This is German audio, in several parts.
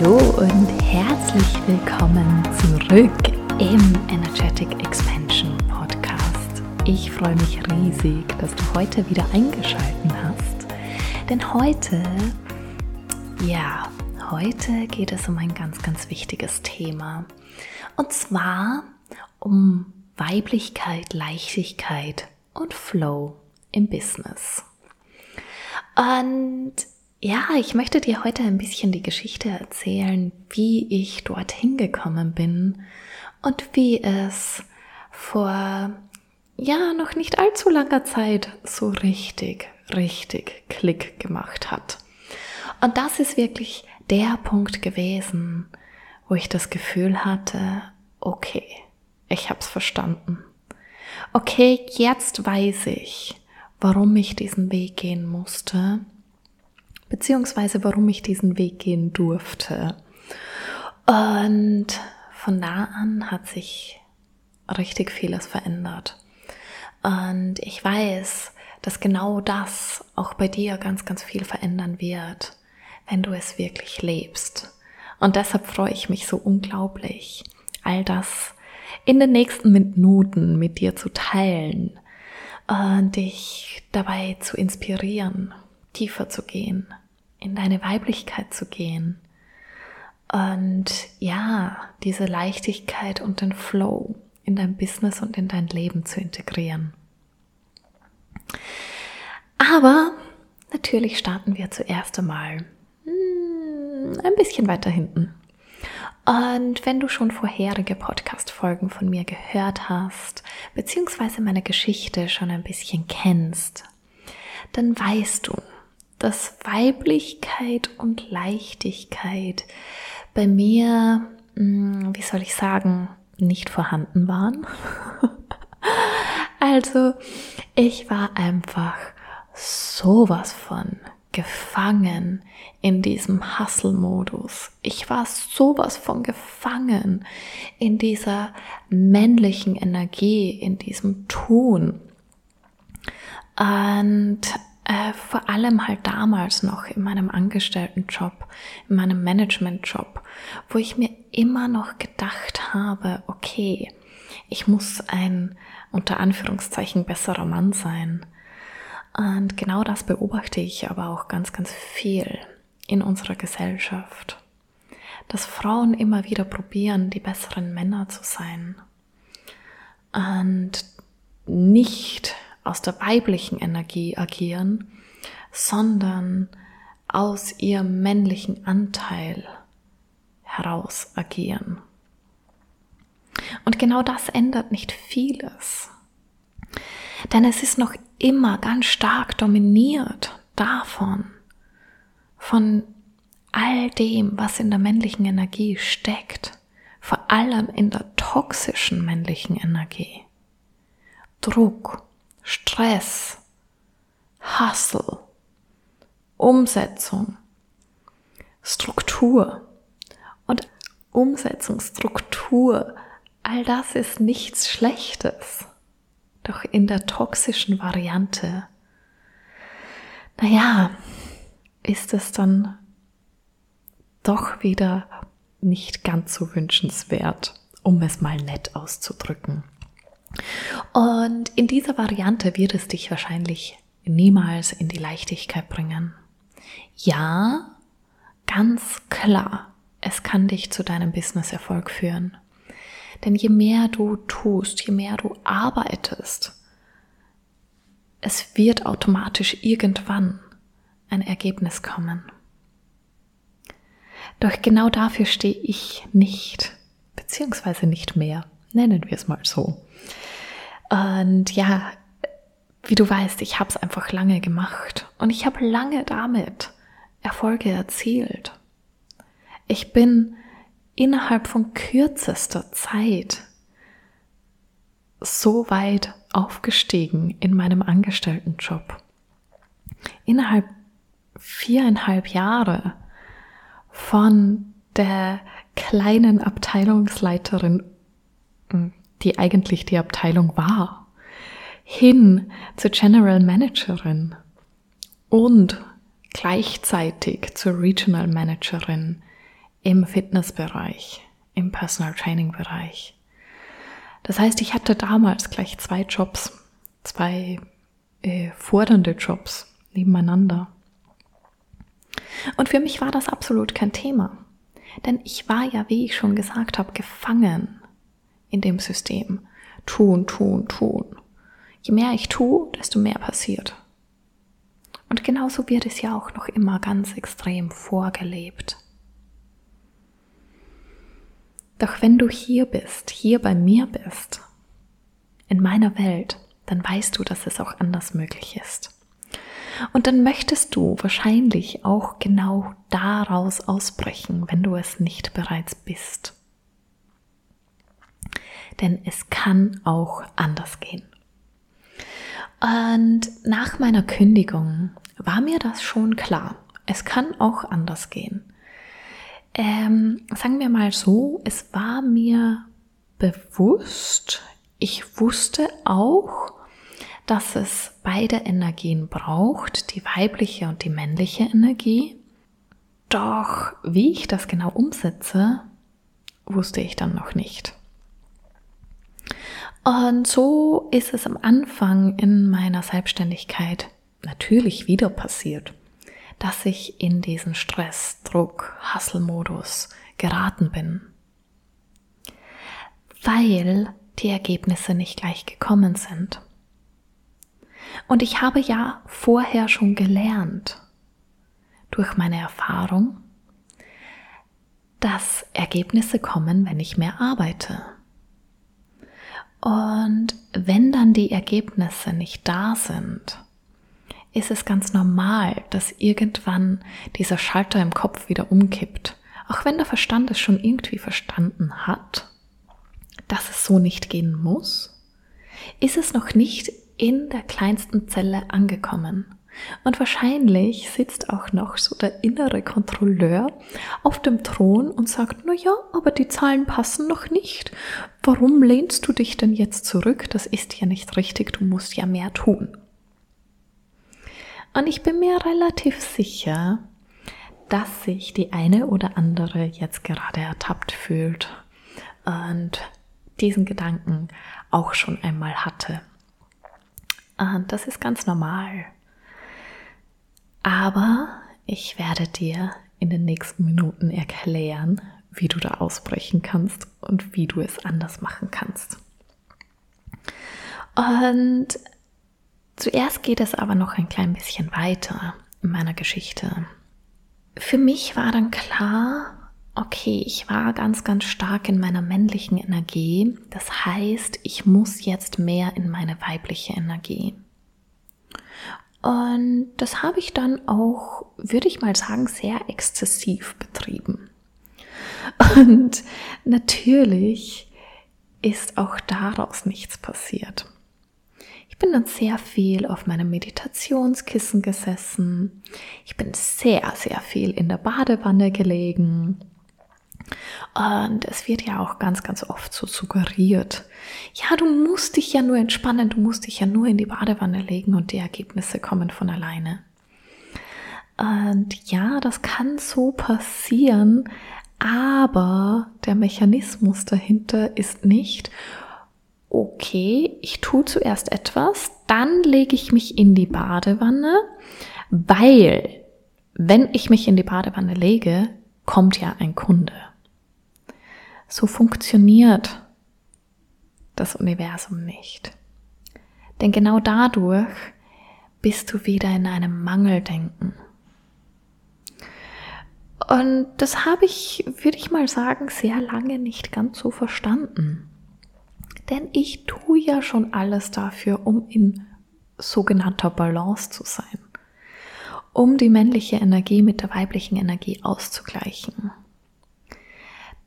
Hallo und herzlich willkommen zurück im Energetic Expansion Podcast. Ich freue mich riesig, dass du heute wieder eingeschaltet hast, denn heute, ja, heute geht es um ein ganz, ganz wichtiges Thema und zwar um Weiblichkeit, Leichtigkeit und Flow im Business. Und ja, ich möchte dir heute ein bisschen die Geschichte erzählen, wie ich dorthin gekommen bin und wie es vor ja noch nicht allzu langer Zeit so richtig, richtig Klick gemacht hat. Und das ist wirklich der Punkt gewesen, wo ich das Gefühl hatte, okay, ich hab's verstanden. Okay, jetzt weiß ich, warum ich diesen Weg gehen musste beziehungsweise warum ich diesen Weg gehen durfte. Und von da an hat sich richtig vieles verändert. Und ich weiß, dass genau das auch bei dir ganz, ganz viel verändern wird, wenn du es wirklich lebst. Und deshalb freue ich mich so unglaublich, all das in den nächsten Minuten mit dir zu teilen und dich dabei zu inspirieren, tiefer zu gehen, in deine Weiblichkeit zu gehen und ja, diese Leichtigkeit und den Flow in dein Business und in dein Leben zu integrieren. Aber natürlich starten wir zuerst einmal hm, ein bisschen weiter hinten. Und wenn du schon vorherige Podcast-Folgen von mir gehört hast, beziehungsweise meine Geschichte schon ein bisschen kennst, dann weißt du, dass Weiblichkeit und Leichtigkeit bei mir, hm, wie soll ich sagen, nicht vorhanden waren. also ich war einfach sowas von gefangen in diesem Hustle-Modus. Ich war sowas von gefangen in dieser männlichen Energie, in diesem Tun. Und äh, vor allem halt damals noch in meinem Angestelltenjob, in meinem Managementjob, wo ich mir immer noch gedacht habe, okay, ich muss ein unter Anführungszeichen besserer Mann sein. Und genau das beobachte ich aber auch ganz, ganz viel in unserer Gesellschaft. Dass Frauen immer wieder probieren, die besseren Männer zu sein. Und nicht aus der weiblichen Energie agieren, sondern aus ihrem männlichen Anteil heraus agieren. Und genau das ändert nicht vieles. Denn es ist noch immer ganz stark dominiert davon, von all dem, was in der männlichen Energie steckt, vor allem in der toxischen männlichen Energie. Druck, Stress, Hustle, Umsetzung, Struktur und Umsetzungsstruktur, all das ist nichts Schlechtes. Doch in der toxischen Variante, naja, ist es dann doch wieder nicht ganz so wünschenswert, um es mal nett auszudrücken. Und in dieser Variante wird es dich wahrscheinlich niemals in die Leichtigkeit bringen. Ja, ganz klar, es kann dich zu deinem Business-Erfolg führen. Denn je mehr du tust, je mehr du arbeitest, es wird automatisch irgendwann ein Ergebnis kommen. Doch genau dafür stehe ich nicht, beziehungsweise nicht mehr, nennen wir es mal so. Und ja, wie du weißt, ich habe es einfach lange gemacht und ich habe lange damit Erfolge erzielt. Ich bin innerhalb von kürzester Zeit so weit aufgestiegen in meinem Angestelltenjob. Innerhalb viereinhalb Jahre von der kleinen Abteilungsleiterin hm, die eigentlich die Abteilung war, hin zur General Managerin und gleichzeitig zur Regional Managerin im Fitnessbereich, im Personal Training Bereich. Das heißt, ich hatte damals gleich zwei Jobs, zwei äh, fordernde Jobs nebeneinander. Und für mich war das absolut kein Thema. Denn ich war ja, wie ich schon gesagt habe, gefangen in dem System. Tun, tun, tun. Je mehr ich tue, desto mehr passiert. Und genauso wird es ja auch noch immer ganz extrem vorgelebt. Doch wenn du hier bist, hier bei mir bist, in meiner Welt, dann weißt du, dass es auch anders möglich ist. Und dann möchtest du wahrscheinlich auch genau daraus ausbrechen, wenn du es nicht bereits bist. Denn es kann auch anders gehen. Und nach meiner Kündigung war mir das schon klar. Es kann auch anders gehen. Ähm, sagen wir mal so, es war mir bewusst, ich wusste auch, dass es beide Energien braucht, die weibliche und die männliche Energie. Doch wie ich das genau umsetze, wusste ich dann noch nicht. Und so ist es am Anfang in meiner Selbstständigkeit natürlich wieder passiert, dass ich in diesen Stress, Druck, Hasselmodus geraten bin. Weil die Ergebnisse nicht gleich gekommen sind. Und ich habe ja vorher schon gelernt, durch meine Erfahrung, dass Ergebnisse kommen, wenn ich mehr arbeite. Und wenn dann die Ergebnisse nicht da sind, ist es ganz normal, dass irgendwann dieser Schalter im Kopf wieder umkippt. Auch wenn der Verstand es schon irgendwie verstanden hat, dass es so nicht gehen muss, ist es noch nicht in der kleinsten Zelle angekommen. Und wahrscheinlich sitzt auch noch so der innere Kontrolleur auf dem Thron und sagt, na ja, aber die Zahlen passen noch nicht. Warum lehnst du dich denn jetzt zurück? Das ist ja nicht richtig, du musst ja mehr tun. Und ich bin mir relativ sicher, dass sich die eine oder andere jetzt gerade ertappt fühlt und diesen Gedanken auch schon einmal hatte. Und das ist ganz normal. Aber ich werde dir in den nächsten Minuten erklären, wie du da ausbrechen kannst und wie du es anders machen kannst. Und zuerst geht es aber noch ein klein bisschen weiter in meiner Geschichte. Für mich war dann klar, okay, ich war ganz, ganz stark in meiner männlichen Energie. Das heißt, ich muss jetzt mehr in meine weibliche Energie. Und das habe ich dann auch, würde ich mal sagen, sehr exzessiv betrieben. Und natürlich ist auch daraus nichts passiert. Ich bin dann sehr viel auf meinem Meditationskissen gesessen. Ich bin sehr, sehr viel in der Badewanne gelegen. Und es wird ja auch ganz, ganz oft so suggeriert. Ja, du musst dich ja nur entspannen, du musst dich ja nur in die Badewanne legen und die Ergebnisse kommen von alleine. Und ja, das kann so passieren, aber der Mechanismus dahinter ist nicht, okay, ich tue zuerst etwas, dann lege ich mich in die Badewanne, weil wenn ich mich in die Badewanne lege, kommt ja ein Kunde. So funktioniert das Universum nicht. Denn genau dadurch bist du wieder in einem Mangeldenken. Und das habe ich, würde ich mal sagen, sehr lange nicht ganz so verstanden. Denn ich tue ja schon alles dafür, um in sogenannter Balance zu sein. Um die männliche Energie mit der weiblichen Energie auszugleichen.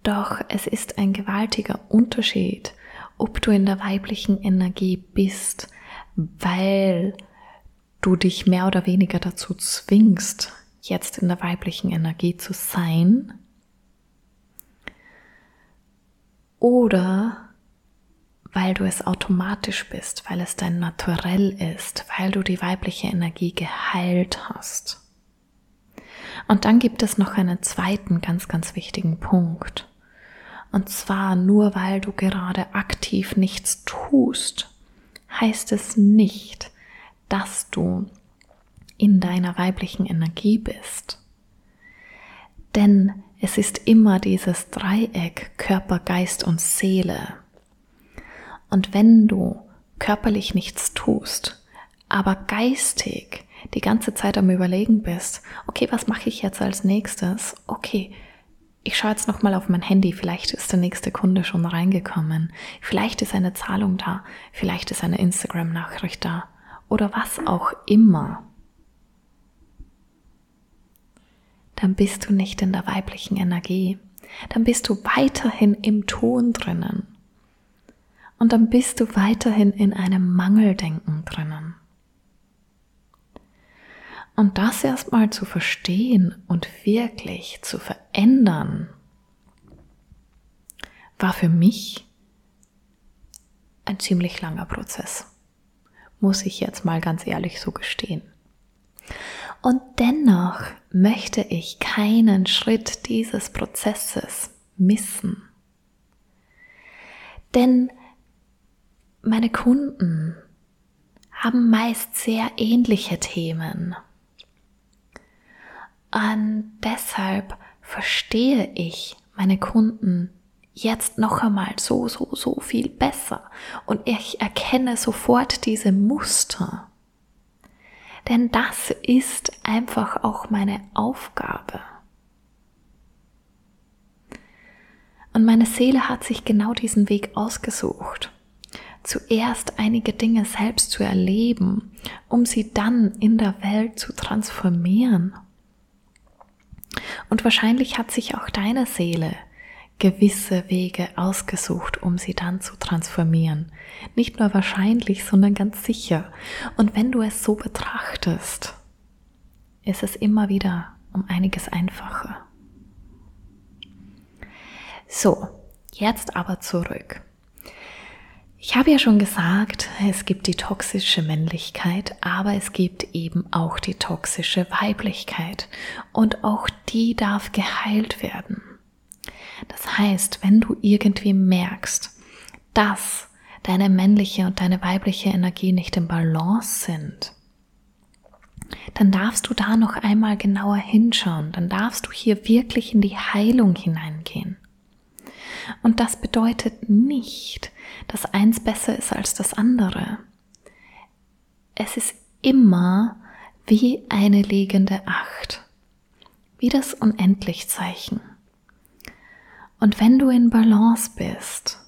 Doch es ist ein gewaltiger Unterschied, ob du in der weiblichen Energie bist, weil du dich mehr oder weniger dazu zwingst, jetzt in der weiblichen Energie zu sein, oder weil du es automatisch bist, weil es dein Naturell ist, weil du die weibliche Energie geheilt hast. Und dann gibt es noch einen zweiten ganz, ganz wichtigen Punkt. Und zwar nur weil du gerade aktiv nichts tust, heißt es nicht, dass du in deiner weiblichen Energie bist. Denn es ist immer dieses Dreieck Körper, Geist und Seele. Und wenn du körperlich nichts tust, aber geistig die ganze Zeit am Überlegen bist, okay, was mache ich jetzt als nächstes? Okay, ich schaue jetzt nochmal auf mein Handy, vielleicht ist der nächste Kunde schon reingekommen, vielleicht ist eine Zahlung da, vielleicht ist eine Instagram-Nachricht da. Oder was auch immer. Dann bist du nicht in der weiblichen Energie, dann bist du weiterhin im Ton drinnen. Und dann bist du weiterhin in einem Mangeldenken drinnen. Und das erstmal zu verstehen und wirklich zu verändern, war für mich ein ziemlich langer Prozess. Muss ich jetzt mal ganz ehrlich so gestehen. Und dennoch möchte ich keinen Schritt dieses Prozesses missen. Denn meine Kunden haben meist sehr ähnliche Themen. Und deshalb verstehe ich meine Kunden jetzt noch einmal so, so, so viel besser. Und ich erkenne sofort diese Muster. Denn das ist einfach auch meine Aufgabe. Und meine Seele hat sich genau diesen Weg ausgesucht. Zuerst einige Dinge selbst zu erleben, um sie dann in der Welt zu transformieren. Und wahrscheinlich hat sich auch deine Seele gewisse Wege ausgesucht, um sie dann zu transformieren. Nicht nur wahrscheinlich, sondern ganz sicher. Und wenn du es so betrachtest, ist es immer wieder um einiges einfacher. So, jetzt aber zurück. Ich habe ja schon gesagt, es gibt die toxische Männlichkeit, aber es gibt eben auch die toxische Weiblichkeit und auch die darf geheilt werden. Das heißt, wenn du irgendwie merkst, dass deine männliche und deine weibliche Energie nicht im Balance sind, dann darfst du da noch einmal genauer hinschauen, dann darfst du hier wirklich in die Heilung hineingehen. Und das bedeutet nicht, dass eins besser ist als das andere. Es ist immer wie eine liegende Acht, wie das Unendlichzeichen. Und wenn du in Balance bist,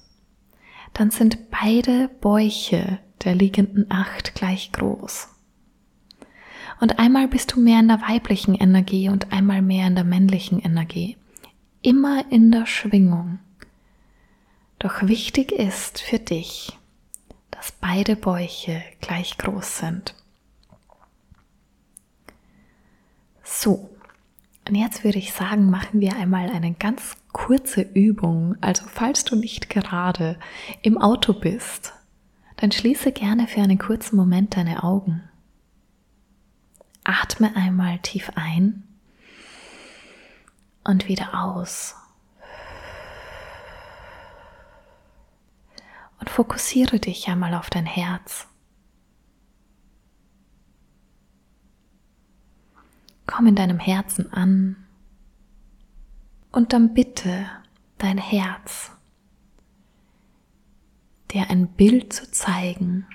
dann sind beide Bäuche der liegenden Acht gleich groß. Und einmal bist du mehr in der weiblichen Energie und einmal mehr in der männlichen Energie. Immer in der Schwingung. Doch wichtig ist für dich, dass beide Bäuche gleich groß sind. So, und jetzt würde ich sagen, machen wir einmal eine ganz kurze Übung. Also falls du nicht gerade im Auto bist, dann schließe gerne für einen kurzen Moment deine Augen. Atme einmal tief ein und wieder aus. Und fokussiere dich einmal auf dein Herz. Komm in deinem Herzen an und dann bitte dein Herz, dir ein Bild zu zeigen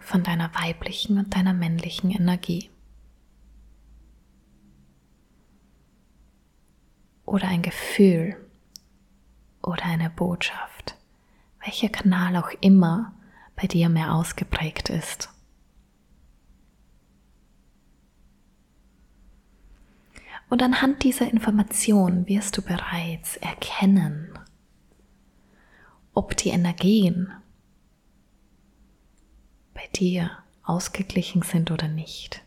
von deiner weiblichen und deiner männlichen Energie. Oder ein Gefühl oder eine Botschaft welcher Kanal auch immer bei dir mehr ausgeprägt ist. Und anhand dieser Information wirst du bereits erkennen, ob die Energien bei dir ausgeglichen sind oder nicht.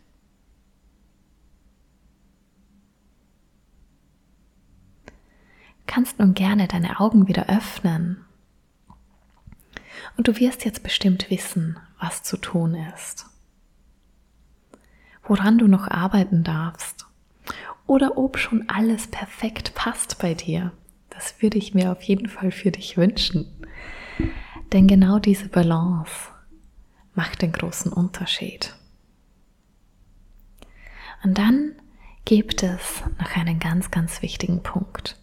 Kannst nun gerne deine Augen wieder öffnen und du wirst jetzt bestimmt wissen, was zu tun ist. Woran du noch arbeiten darfst. oder ob schon alles perfekt passt bei dir. Das würde ich mir auf jeden Fall für dich wünschen. Denn genau diese Balance macht den großen Unterschied. Und dann gibt es noch einen ganz, ganz wichtigen Punkt.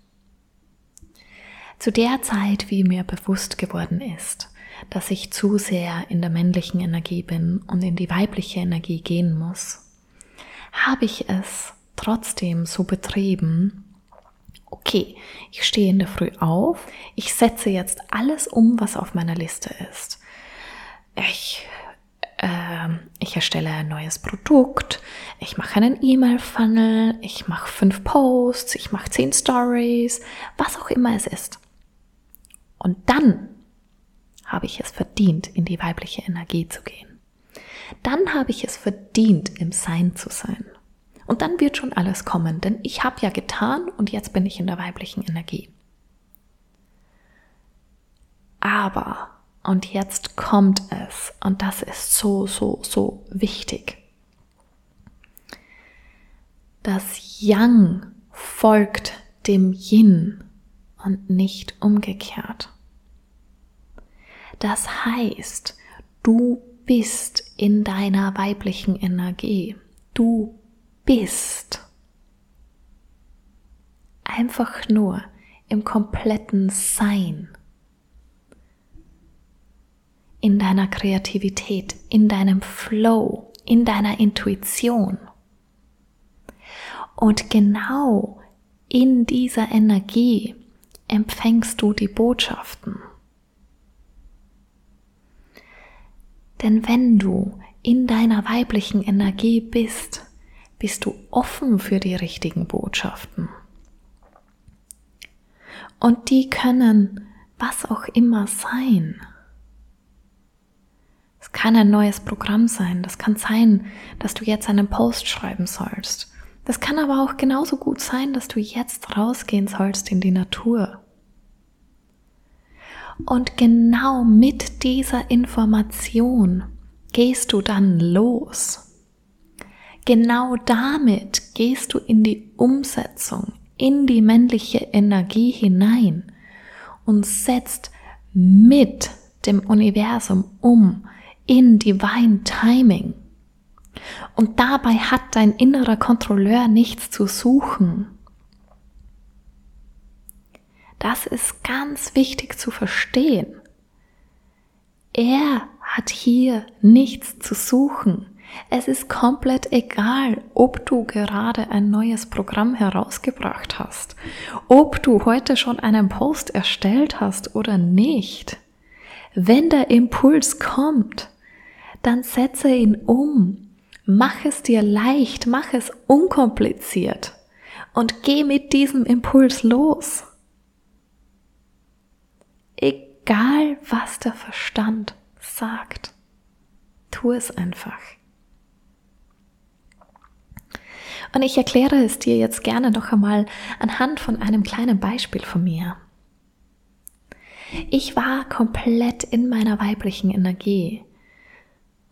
Zu der Zeit, wie mir bewusst geworden ist, dass ich zu sehr in der männlichen Energie bin und in die weibliche Energie gehen muss, habe ich es trotzdem so betrieben, okay, ich stehe in der Früh auf, ich setze jetzt alles um, was auf meiner Liste ist. Ich, äh, ich erstelle ein neues Produkt, ich mache einen E-Mail-Funnel, ich mache fünf Posts, ich mache zehn Stories, was auch immer es ist. Und dann habe ich es verdient, in die weibliche Energie zu gehen. Dann habe ich es verdient, im Sein zu sein. Und dann wird schon alles kommen, denn ich habe ja getan und jetzt bin ich in der weiblichen Energie. Aber, und jetzt kommt es, und das ist so, so, so wichtig. Das Yang folgt dem Yin und nicht umgekehrt. Das heißt, du bist in deiner weiblichen Energie. Du bist. Einfach nur im kompletten Sein. In deiner Kreativität, in deinem Flow, in deiner Intuition. Und genau in dieser Energie empfängst du die Botschaften. Denn wenn du in deiner weiblichen Energie bist, bist du offen für die richtigen Botschaften. Und die können was auch immer sein. Es kann ein neues Programm sein. Das kann sein, dass du jetzt einen Post schreiben sollst. Das kann aber auch genauso gut sein, dass du jetzt rausgehen sollst in die Natur. Und genau mit dieser Information gehst du dann los. Genau damit gehst du in die Umsetzung, in die männliche Energie hinein und setzt mit dem Universum um in Divine Timing. Und dabei hat dein innerer Kontrolleur nichts zu suchen. Das ist ganz wichtig zu verstehen. Er hat hier nichts zu suchen. Es ist komplett egal, ob du gerade ein neues Programm herausgebracht hast, ob du heute schon einen Post erstellt hast oder nicht. Wenn der Impuls kommt, dann setze ihn um. Mach es dir leicht, mach es unkompliziert und geh mit diesem Impuls los egal was der Verstand sagt. Tu es einfach. Und ich erkläre es dir jetzt gerne noch einmal anhand von einem kleinen Beispiel von mir. Ich war komplett in meiner weiblichen Energie.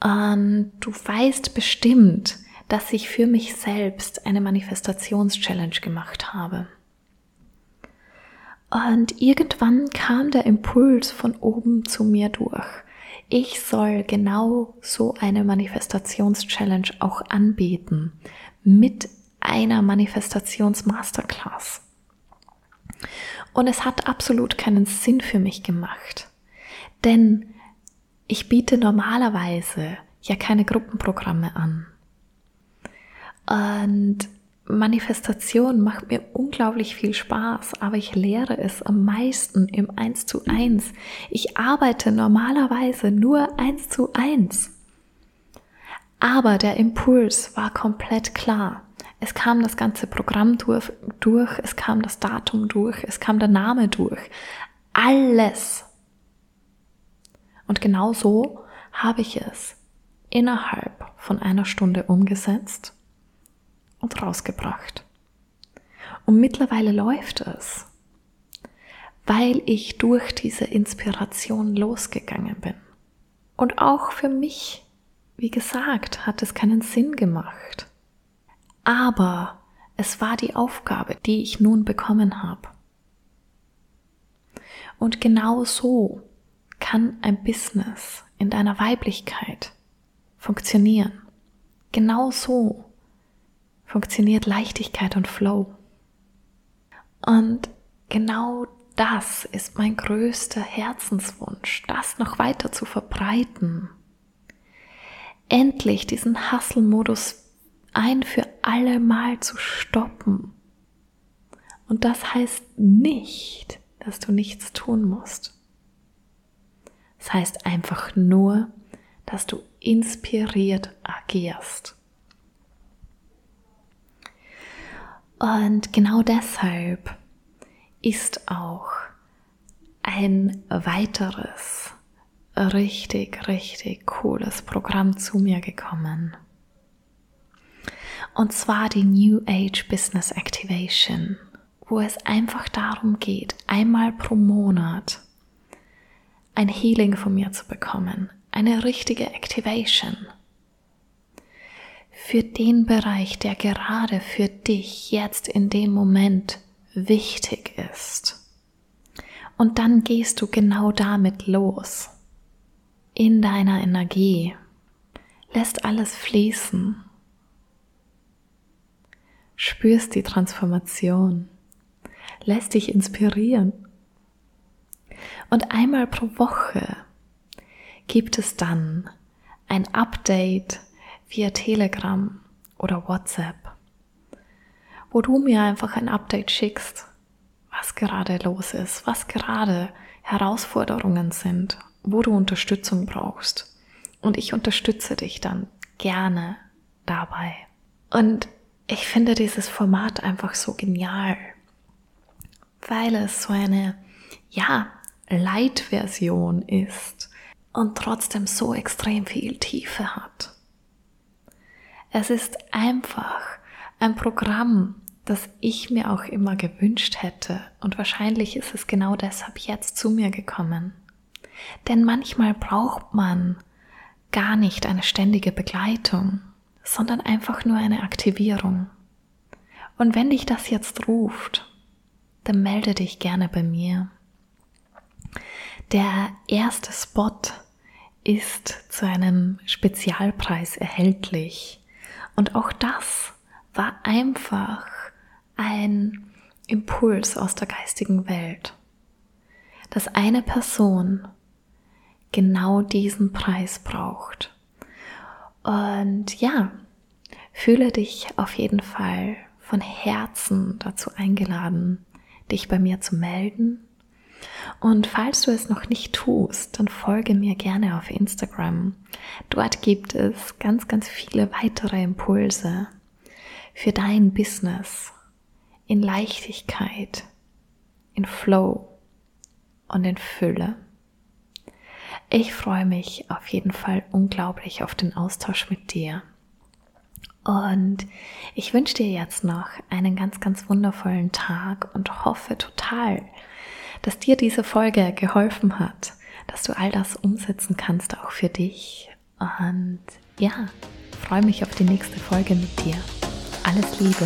Und du weißt bestimmt, dass ich für mich selbst eine Manifestations-Challenge gemacht habe. Und irgendwann kam der Impuls von oben zu mir durch. Ich soll genau so eine Manifestations-Challenge auch anbieten mit einer Manifestations-Masterclass. Und es hat absolut keinen Sinn für mich gemacht, denn ich biete normalerweise ja keine Gruppenprogramme an. Und Manifestation macht mir unglaublich viel Spaß, aber ich lehre es am meisten im 1 zu 1. Ich arbeite normalerweise nur 1 zu 1. Aber der Impuls war komplett klar. Es kam das ganze Programm durch, durch, es kam das Datum durch, es kam der Name durch. Alles. Und genau so habe ich es innerhalb von einer Stunde umgesetzt und rausgebracht. Und mittlerweile läuft es, weil ich durch diese Inspiration losgegangen bin. Und auch für mich, wie gesagt, hat es keinen Sinn gemacht. Aber Es war die Aufgabe, die ich nun bekommen habe. Und genau so kann ein Business in deiner Weiblichkeit funktionieren. Genau so funktioniert Leichtigkeit und Flow. Und genau das ist mein größter Herzenswunsch, das noch weiter zu verbreiten. Endlich diesen Hustle-Modus ein für alle Mal zu stoppen. Und das heißt nicht, dass du nichts tun musst. Das heißt einfach nur, dass du inspiriert agierst. Und genau deshalb ist auch ein weiteres richtig, richtig cooles Programm zu mir gekommen. Und zwar die New Age Business Activation, wo es einfach darum geht, einmal pro Monat ein Healing von mir zu bekommen, eine richtige Activation für den Bereich, der gerade für dich jetzt in dem Moment wichtig ist. Und dann gehst du genau damit los, in deiner Energie, lässt alles fließen, spürst die Transformation, lässt dich inspirieren. Und einmal pro Woche gibt es dann ein Update via Telegram oder WhatsApp, wo du mir einfach ein Update schickst, was gerade los ist, was gerade Herausforderungen sind, wo du Unterstützung brauchst. Und ich unterstütze dich dann gerne dabei. Und ich finde dieses Format einfach so genial, weil es so eine, ja, Light-Version ist und trotzdem so extrem viel Tiefe hat. Es ist einfach ein Programm, das ich mir auch immer gewünscht hätte und wahrscheinlich ist es genau deshalb jetzt zu mir gekommen. Denn manchmal braucht man gar nicht eine ständige Begleitung, sondern einfach nur eine Aktivierung. Und wenn dich das jetzt ruft, dann melde dich gerne bei mir. Der erste Spot ist zu einem Spezialpreis erhältlich. Und auch das war einfach ein Impuls aus der geistigen Welt, dass eine Person genau diesen Preis braucht. Und ja, fühle dich auf jeden Fall von Herzen dazu eingeladen, dich bei mir zu melden und falls du es noch nicht tust, dann folge mir gerne auf Instagram. Dort gibt es ganz, ganz viele weitere Impulse für dein Business in Leichtigkeit, in Flow und in Fülle. Ich freue mich auf jeden Fall unglaublich auf den Austausch mit dir. Und ich wünsche dir jetzt noch einen ganz, ganz wundervollen Tag und hoffe total, dass dir diese Folge geholfen hat, dass du all das umsetzen kannst, auch für dich. Und ja, freue mich auf die nächste Folge mit dir. Alles Liebe.